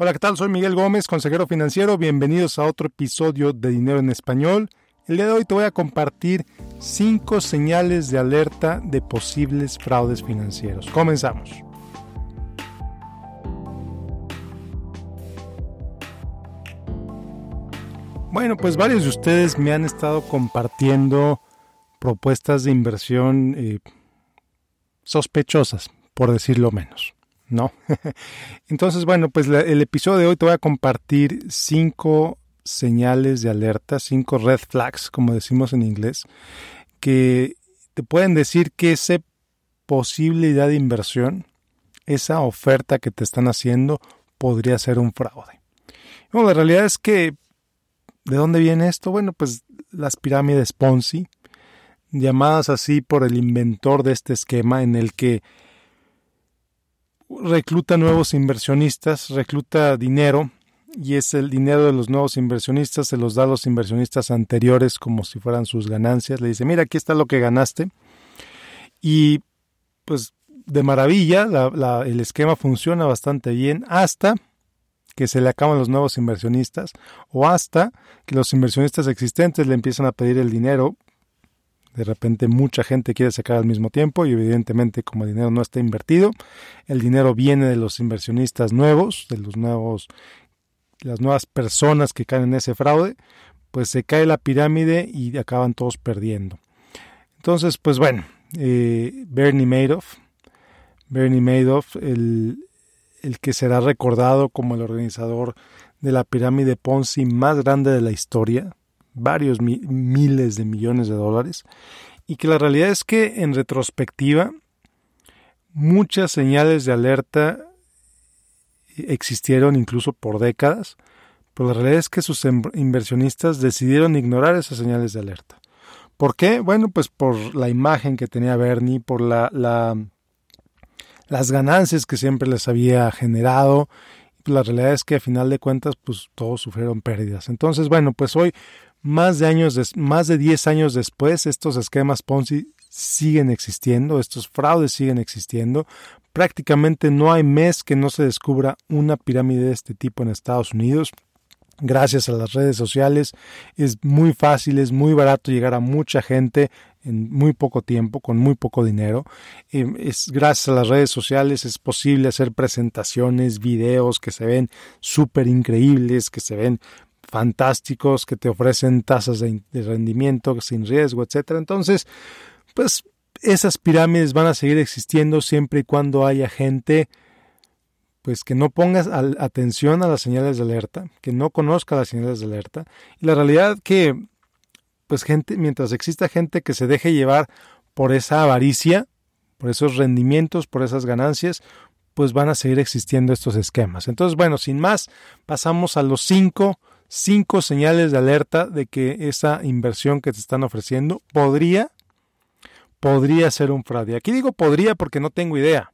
Hola, ¿qué tal? Soy Miguel Gómez, consejero financiero. Bienvenidos a otro episodio de Dinero en Español. El día de hoy te voy a compartir cinco señales de alerta de posibles fraudes financieros. Comenzamos. Bueno, pues varios de ustedes me han estado compartiendo propuestas de inversión eh, sospechosas, por decirlo menos. ¿No? Entonces, bueno, pues el episodio de hoy te voy a compartir cinco señales de alerta, cinco red flags, como decimos en inglés, que te pueden decir que esa posibilidad de inversión, esa oferta que te están haciendo, podría ser un fraude. Bueno, la realidad es que, ¿de dónde viene esto? Bueno, pues las pirámides Ponzi, llamadas así por el inventor de este esquema en el que recluta nuevos inversionistas, recluta dinero y es el dinero de los nuevos inversionistas, se los da a los inversionistas anteriores como si fueran sus ganancias. Le dice, mira, aquí está lo que ganaste. Y pues de maravilla, el esquema funciona bastante bien hasta que se le acaban los nuevos inversionistas o hasta que los inversionistas existentes le empiezan a pedir el dinero de repente mucha gente quiere sacar al mismo tiempo y evidentemente como el dinero no está invertido, el dinero viene de los inversionistas nuevos, de los nuevos las nuevas personas que caen en ese fraude, pues se cae la pirámide y acaban todos perdiendo. Entonces, pues bueno, eh, Bernie Madoff, Bernie Madoff, el, el que será recordado como el organizador de la pirámide Ponzi más grande de la historia, varios miles de millones de dólares y que la realidad es que en retrospectiva muchas señales de alerta existieron incluso por décadas, pero la realidad es que sus em, inversionistas decidieron ignorar esas señales de alerta. ¿Por qué? Bueno, pues por la imagen que tenía Bernie, por la, la las ganancias que siempre les había generado. La realidad es que a final de cuentas, pues todos sufrieron pérdidas. Entonces, bueno, pues hoy más de, años más de 10 años después, estos esquemas Ponzi siguen existiendo, estos fraudes siguen existiendo. Prácticamente no hay mes que no se descubra una pirámide de este tipo en Estados Unidos. Gracias a las redes sociales es muy fácil, es muy barato llegar a mucha gente en muy poco tiempo, con muy poco dinero. Eh, es, gracias a las redes sociales es posible hacer presentaciones, videos que se ven súper increíbles, que se ven fantásticos que te ofrecen tasas de, rendimiento sin riesgo, etcétera. Entonces, pues esas pirámides van a seguir existiendo siempre y cuando haya gente pues que no ponga atención a las señales de alerta, que no conozca las señales de alerta. Y la realidad que pues gente, mientras exista gente que se deje llevar por esa avaricia, por esos rendimientos, por esas ganancias, pues van a seguir existiendo estos esquemas. Entonces, bueno, sin más, pasamos a los cinco cinco señales de alerta de que esa inversión que te están ofreciendo podría, podría ser un fraude. Aquí digo podría porque no tengo idea.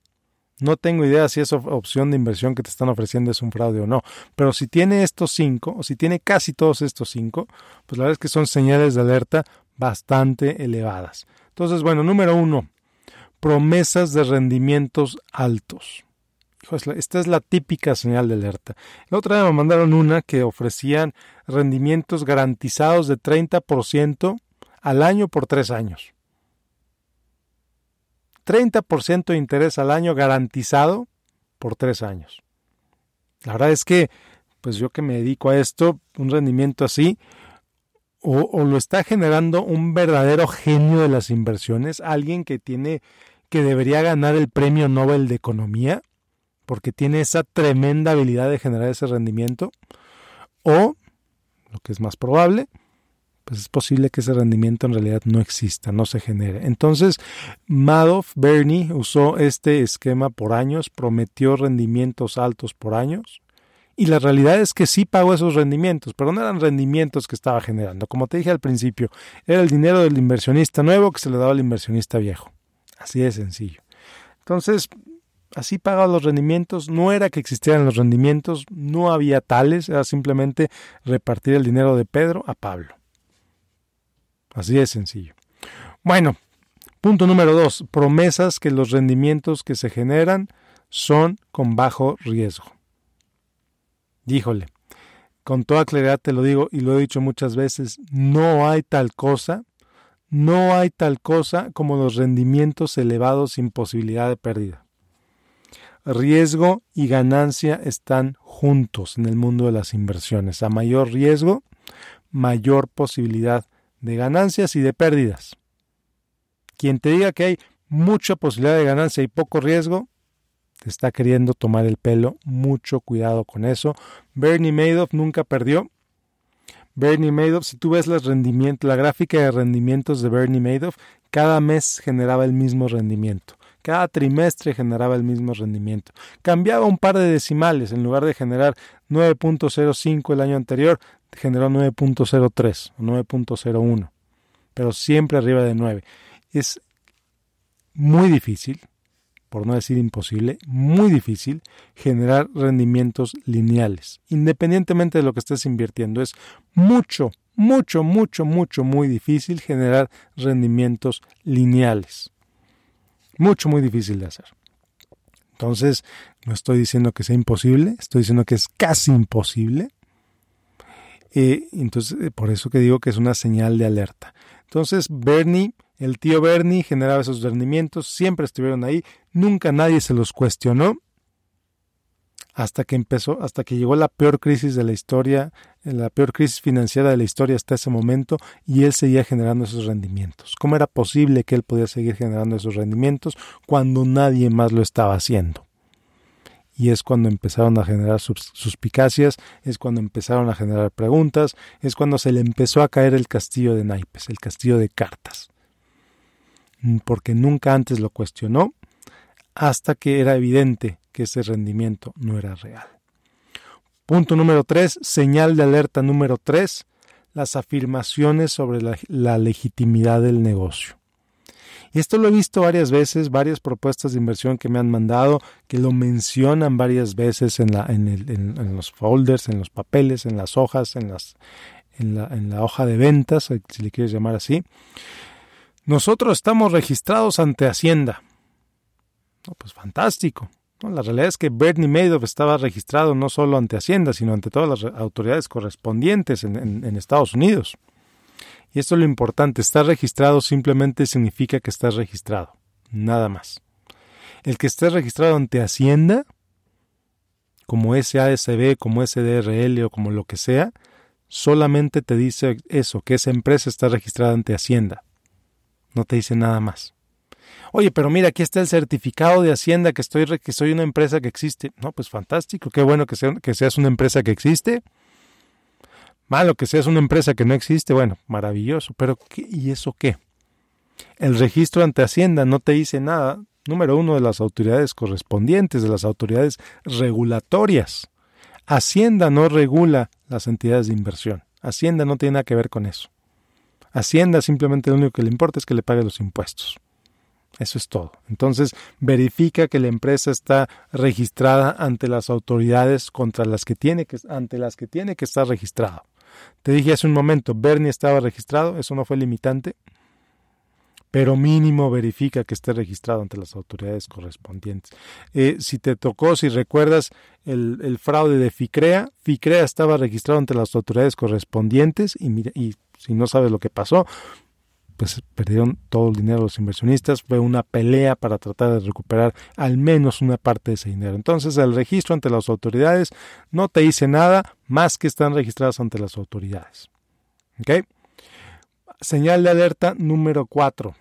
No tengo idea si esa opción de inversión que te están ofreciendo es un fraude o no. Pero si tiene estos cinco, o si tiene casi todos estos cinco, pues la verdad es que son señales de alerta bastante elevadas. Entonces, bueno, número uno, promesas de rendimientos altos esta es la típica señal de alerta. La otra vez me mandaron una que ofrecían rendimientos garantizados de 30% al año por tres años. 30% de interés al año garantizado por tres años. La verdad es que, pues yo que me dedico a esto, un rendimiento así, o, o lo está generando un verdadero genio de las inversiones, alguien que tiene, que debería ganar el premio Nobel de Economía, porque tiene esa tremenda habilidad de generar ese rendimiento, o, lo que es más probable, pues es posible que ese rendimiento en realidad no exista, no se genere. Entonces, Madoff, Bernie, usó este esquema por años, prometió rendimientos altos por años, y la realidad es que sí pagó esos rendimientos, pero no eran rendimientos que estaba generando. Como te dije al principio, era el dinero del inversionista nuevo que se le daba al inversionista viejo. Así de sencillo. Entonces, Así pagaba los rendimientos, no era que existieran los rendimientos, no había tales, era simplemente repartir el dinero de Pedro a Pablo. Así de sencillo. Bueno, punto número dos, promesas que los rendimientos que se generan son con bajo riesgo. híjole, con toda claridad te lo digo y lo he dicho muchas veces, no hay tal cosa, no hay tal cosa como los rendimientos elevados sin posibilidad de pérdida. Riesgo y ganancia están juntos en el mundo de las inversiones. A mayor riesgo, mayor posibilidad de ganancias y de pérdidas. Quien te diga que hay mucha posibilidad de ganancia y poco riesgo, te está queriendo tomar el pelo. Mucho cuidado con eso. Bernie Madoff nunca perdió. Bernie Madoff, si tú ves la gráfica de rendimientos de Bernie Madoff, cada mes generaba el mismo rendimiento. Cada trimestre generaba el mismo rendimiento. Cambiaba un par de decimales. En lugar de generar 9.05 el año anterior, generó 9.03 o 9.01. Pero siempre arriba de 9. Es muy difícil, por no decir imposible, muy difícil generar rendimientos lineales, independientemente de lo que estés invirtiendo. Es mucho, mucho, mucho, mucho, muy difícil generar rendimientos lineales. Mucho, muy difícil de hacer. Entonces, no estoy diciendo que sea imposible, estoy diciendo que es casi imposible. Eh, entonces, eh, por eso que digo que es una señal de alerta. Entonces, Bernie el tío Bernie generaba esos rendimientos, siempre estuvieron ahí, nunca nadie se los cuestionó hasta que empezó, hasta que llegó la peor crisis de la historia, la peor crisis financiera de la historia hasta ese momento, y él seguía generando esos rendimientos. ¿Cómo era posible que él podía seguir generando esos rendimientos cuando nadie más lo estaba haciendo? Y es cuando empezaron a generar suspicacias, es cuando empezaron a generar preguntas, es cuando se le empezó a caer el castillo de naipes, el castillo de cartas. Mm, porque nunca antes lo cuestionó hasta que era evidente que ese rendimiento no era real. Punto número tres, señal de alerta número tres, las afirmaciones sobre la, legitimidad del negocio. Esto lo he visto varias veces, varias propuestas de inversión que me han mandado, que lo mencionan varias veces en, los folders, en los papeles, en las hojas, en, la, en la hoja de ventas, si le quieres llamar así. Nosotros estamos registrados ante Hacienda. pues fantástico. La realidad es que Bernie Madoff estaba registrado no solo ante Hacienda, sino ante todas las autoridades correspondientes en, Estados Unidos. Y esto es lo importante, estar registrado simplemente significa que estás registrado, nada más. El que esté registrado ante Hacienda, como SASB, como SDRL o como lo que sea, solamente te dice eso, que esa empresa está registrada ante Hacienda. No te dice nada más. Oye, pero mira, aquí está el certificado de Hacienda que estoy que soy una empresa que existe. No, pues fantástico, qué bueno que, que seas una empresa que existe. Malo que seas una empresa que no existe, bueno, maravilloso, pero ¿qué, ¿y eso qué? El registro ante Hacienda no te dice nada, número uno, de las autoridades correspondientes, de las autoridades regulatorias. Hacienda no regula las entidades de inversión. Hacienda no tiene nada que ver con eso. Hacienda simplemente lo único que le importa es que le pague los impuestos. Eso es todo. Entonces, verifica que la empresa está registrada ante las autoridades contra las que tiene que, ante las que tiene que estar registrado. Te dije hace un momento, Bernie estaba registrado, eso no fue limitante, pero mínimo verifica que esté registrado ante las autoridades correspondientes. Eh, si te tocó, si recuerdas el, fraude de FICREA, FICREA estaba registrado ante las autoridades correspondientes y, y si no sabes lo que pasó, pues perdieron todo el dinero los inversionistas, fue una pelea para tratar de recuperar al menos una parte de ese dinero. Entonces el registro ante las autoridades no te dice nada más que están registrados ante las autoridades. ¿Ok? Señal de alerta número 4.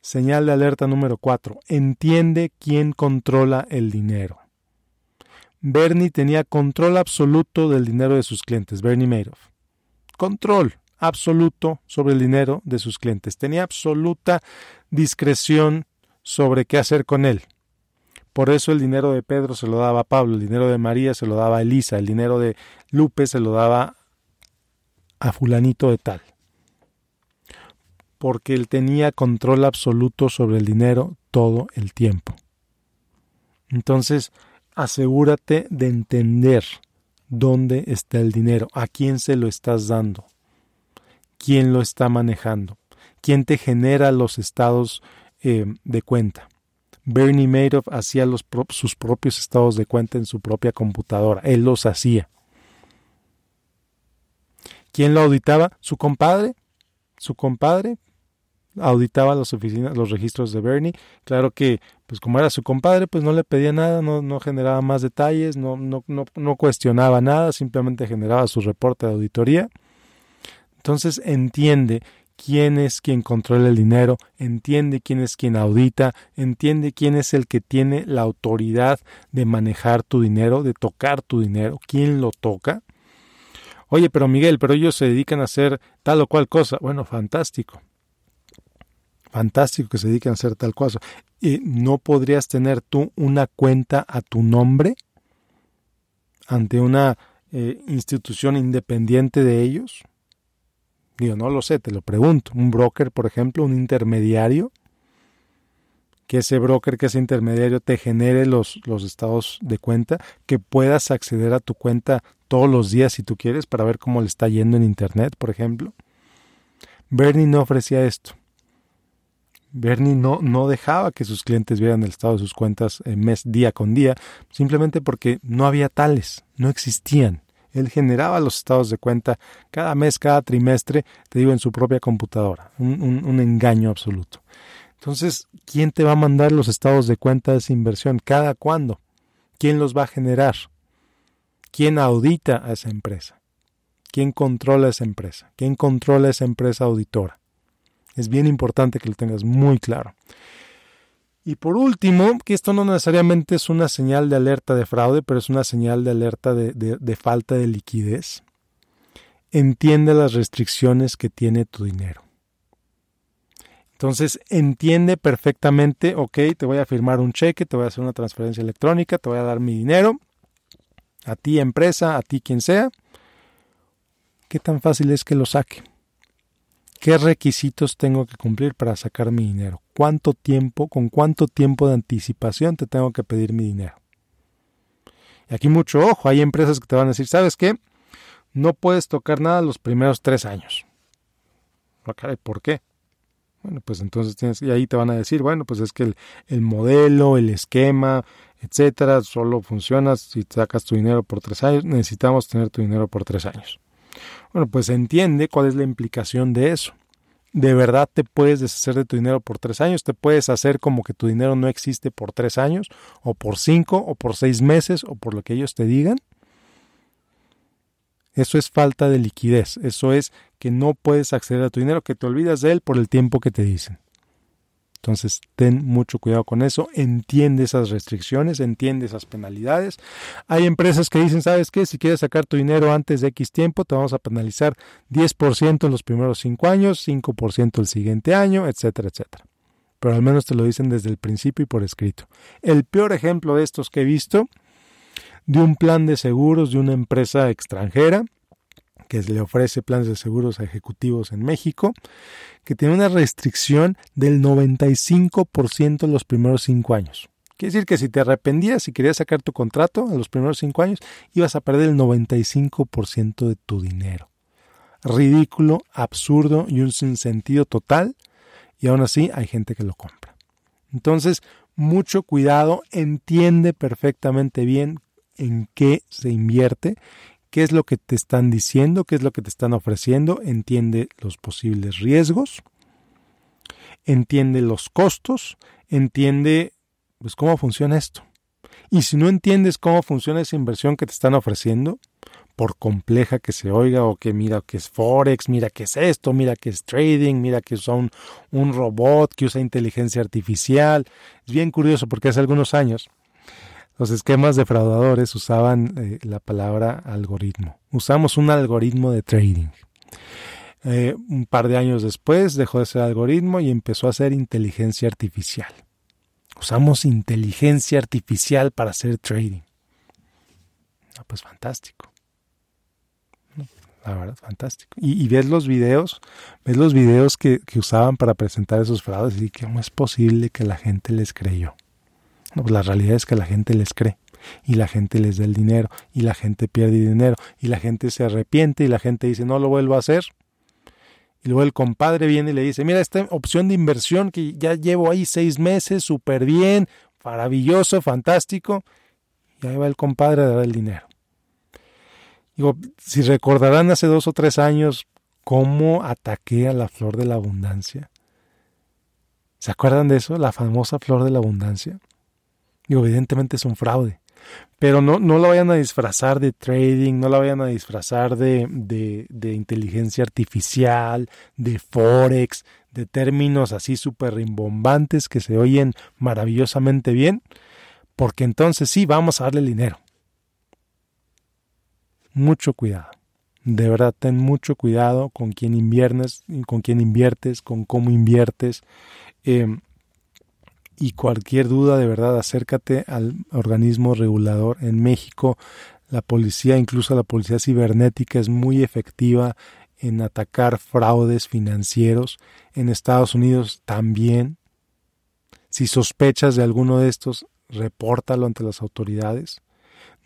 Señal de alerta número 4. Entiende quién controla el dinero. Bernie tenía control absoluto del dinero de sus clientes, Bernie Madoff. Control absoluto sobre el dinero de sus clientes. Tenía absoluta discreción sobre qué hacer con él. Por eso el dinero de Pedro se lo daba a Pablo, el dinero de María se lo daba a Elisa, el dinero de Lupe se lo daba a fulanito de tal. Porque él tenía control absoluto sobre el dinero todo el tiempo. Entonces, asegúrate de entender dónde está el dinero, a quién se lo estás dando quién lo está manejando, quién te genera los estados eh, de cuenta. Bernie Madoff hacía sus propios estados de cuenta en su propia computadora, él los hacía. ¿Quién lo auditaba? Su compadre. Su compadre auditaba las oficinas, los registros de Bernie. Claro que, pues como era su compadre, pues no le pedía nada, no, generaba más detalles, no, no cuestionaba nada, simplemente generaba su reporte de auditoría. Entonces entiende quién es quien controla el dinero, entiende quién es quien audita, entiende quién es el que tiene la autoridad de manejar tu dinero, de tocar tu dinero, quién lo toca. Oye, pero Miguel, pero ellos se dedican a hacer tal o cual cosa. Bueno, fantástico. Fantástico que se dediquen a hacer tal cosa. ¿Y no podrías tener tú una cuenta a tu nombre ante una eh, institución independiente de ellos? Digo, no lo sé, te lo pregunto. Un broker, por ejemplo, un intermediario, que ese broker, que ese intermediario te genere los, los estados de cuenta, que puedas acceder a tu cuenta todos los días si tú quieres para ver cómo le está yendo en Internet, por ejemplo. Bernie no ofrecía esto. Bernie no, no dejaba que sus clientes vieran el estado de sus cuentas mes día con día, simplemente porque no había tales, no existían. Él generaba los estados de cuenta cada mes, cada trimestre, te digo, en su propia computadora. Un, engaño absoluto. Entonces, ¿quién te va a mandar los estados de cuenta de esa inversión? ¿Cada cuándo? ¿Quién los va a generar? ¿Quién audita a esa empresa? ¿Quién controla esa empresa? ¿Quién controla esa empresa auditora? Es bien importante que lo tengas muy claro. Y por último, que esto no necesariamente es una señal de alerta de fraude, pero es una señal de alerta de, falta de liquidez. Entiende las restricciones que tiene tu dinero. Entonces, entiende perfectamente, ok, te voy a firmar un cheque, te voy a hacer una transferencia electrónica, te voy a dar mi dinero, a ti empresa, a ti quien sea. ¿Qué tan fácil es que lo saque? ¿Qué requisitos tengo que cumplir para sacar mi dinero? ¿Cuánto tiempo, con cuánto tiempo de anticipación te tengo que pedir mi dinero? Y aquí mucho ojo, hay empresas que te van a decir, ¿sabes qué? No puedes tocar nada los primeros tres años. ¿Por qué? Bueno, pues entonces tienes, y ahí te van a decir, bueno, pues es que el, el modelo, el esquema, etcétera, solo funciona si sacas tu dinero por tres años. Necesitamos tener tu dinero por tres años. Bueno, pues entiende cuál es la implicación de eso. ¿De verdad te puedes deshacer de tu dinero por tres años? ¿Te puedes hacer como que tu dinero no existe por tres años? ¿O por cinco? ¿O por seis meses? ¿O por lo que ellos te digan? Eso es falta de liquidez. Eso es que no puedes acceder a tu dinero, que te olvidas de él por el tiempo que te dicen. Entonces, ten mucho cuidado con eso, entiende esas restricciones, entiende esas penalidades. Hay empresas que dicen, ¿sabes qué? Si quieres sacar tu dinero antes de X tiempo, te vamos a penalizar 10% en los primeros 5 años, 5% el siguiente año, etcétera, etcétera. Pero al menos te lo dicen desde el principio y por escrito. El peor ejemplo de estos que he visto, de un plan de seguros de una empresa extranjera, que le ofrece planes de seguros a ejecutivos en México, que tiene una restricción del 95% en los primeros cinco años. Quiere decir que si te arrependías y querías sacar tu contrato en los primeros cinco años, ibas a perder el 95% de tu dinero. Ridículo, absurdo y un sinsentido total, y aún así hay gente que lo compra. Entonces, mucho cuidado, entiende perfectamente bien en qué se invierte qué es lo que te están diciendo, qué es lo que te están ofreciendo, entiende los posibles riesgos, entiende los costos, entiende pues cómo funciona esto. Y si no entiendes cómo funciona esa inversión que te están ofreciendo, por compleja que se oiga o que mira que es Forex, mira que es esto, mira que es trading, mira que usa un, un robot, que usa inteligencia artificial. Es bien curioso porque hace algunos años los esquemas defraudadores usaban eh, la palabra algoritmo. Usamos un algoritmo de trading. Eh, un par de años después dejó de ser algoritmo y empezó a ser inteligencia artificial. Usamos inteligencia artificial para hacer trading. Ah, pues fantástico. La verdad, fantástico. Y, ves los videos, ves los videos que, que usaban para presentar esos fraudes y cómo es posible que la gente les creyó. Pues la realidad es que la gente les cree y la gente les da el dinero y la gente pierde dinero y la gente se arrepiente y la gente dice no lo vuelvo a hacer. Y luego el compadre viene y le dice, mira, esta opción de inversión que ya llevo ahí seis meses, súper bien, maravilloso, fantástico. Y ahí va el compadre a dar el dinero. Digo, si recordarán hace dos o tres años cómo ataqué a la flor de la abundancia. ¿Se acuerdan de eso? La famosa flor de la abundancia. Y evidentemente es un fraude. Pero no, no la vayan a disfrazar de trading, no la vayan a disfrazar de, de, inteligencia artificial, de forex, de términos así súper rimbombantes que se oyen maravillosamente bien, porque entonces sí vamos a darle dinero. Mucho cuidado. De verdad, ten mucho cuidado con quién inviertes, con quién inviertes, con cómo inviertes. Eh, y cualquier duda, de verdad, acércate al organismo regulador. En México, la policía, incluso la policía cibernética, es muy efectiva en atacar fraudes financieros. En Estados Unidos también. Si sospechas de alguno de estos, repórtalo ante las autoridades.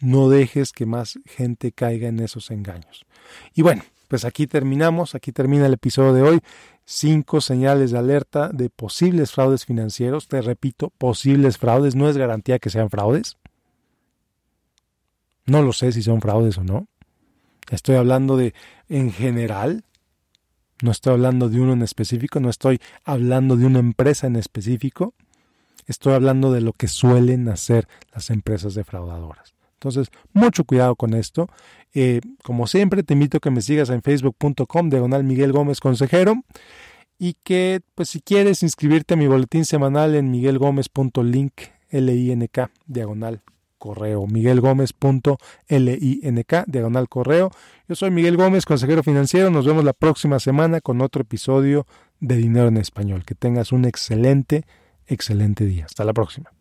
No dejes que más gente caiga en esos engaños. Y bueno, pues aquí terminamos, aquí termina el episodio de hoy. Cinco señales de alerta de posibles fraudes financieros. Te repito, posibles fraudes. No es garantía que sean fraudes. No lo sé si son fraudes o no. Estoy hablando de en general. No estoy hablando de uno en específico. No estoy hablando de una empresa en específico. Estoy hablando de lo que suelen hacer las empresas defraudadoras. Entonces, mucho cuidado con esto. Eh, como siempre, te invito a que me sigas en facebook.com, diagonal Miguel Gómez Consejero. Y que, pues, si quieres inscribirte a mi boletín semanal en miguelgomez.link, L-I-N-K, diagonal correo, miguelgomez.link, diagonal correo. Yo soy Miguel Gómez, consejero financiero. Nos vemos la próxima semana con otro episodio de Dinero en Español. Que tengas un excelente, excelente día. Hasta la próxima.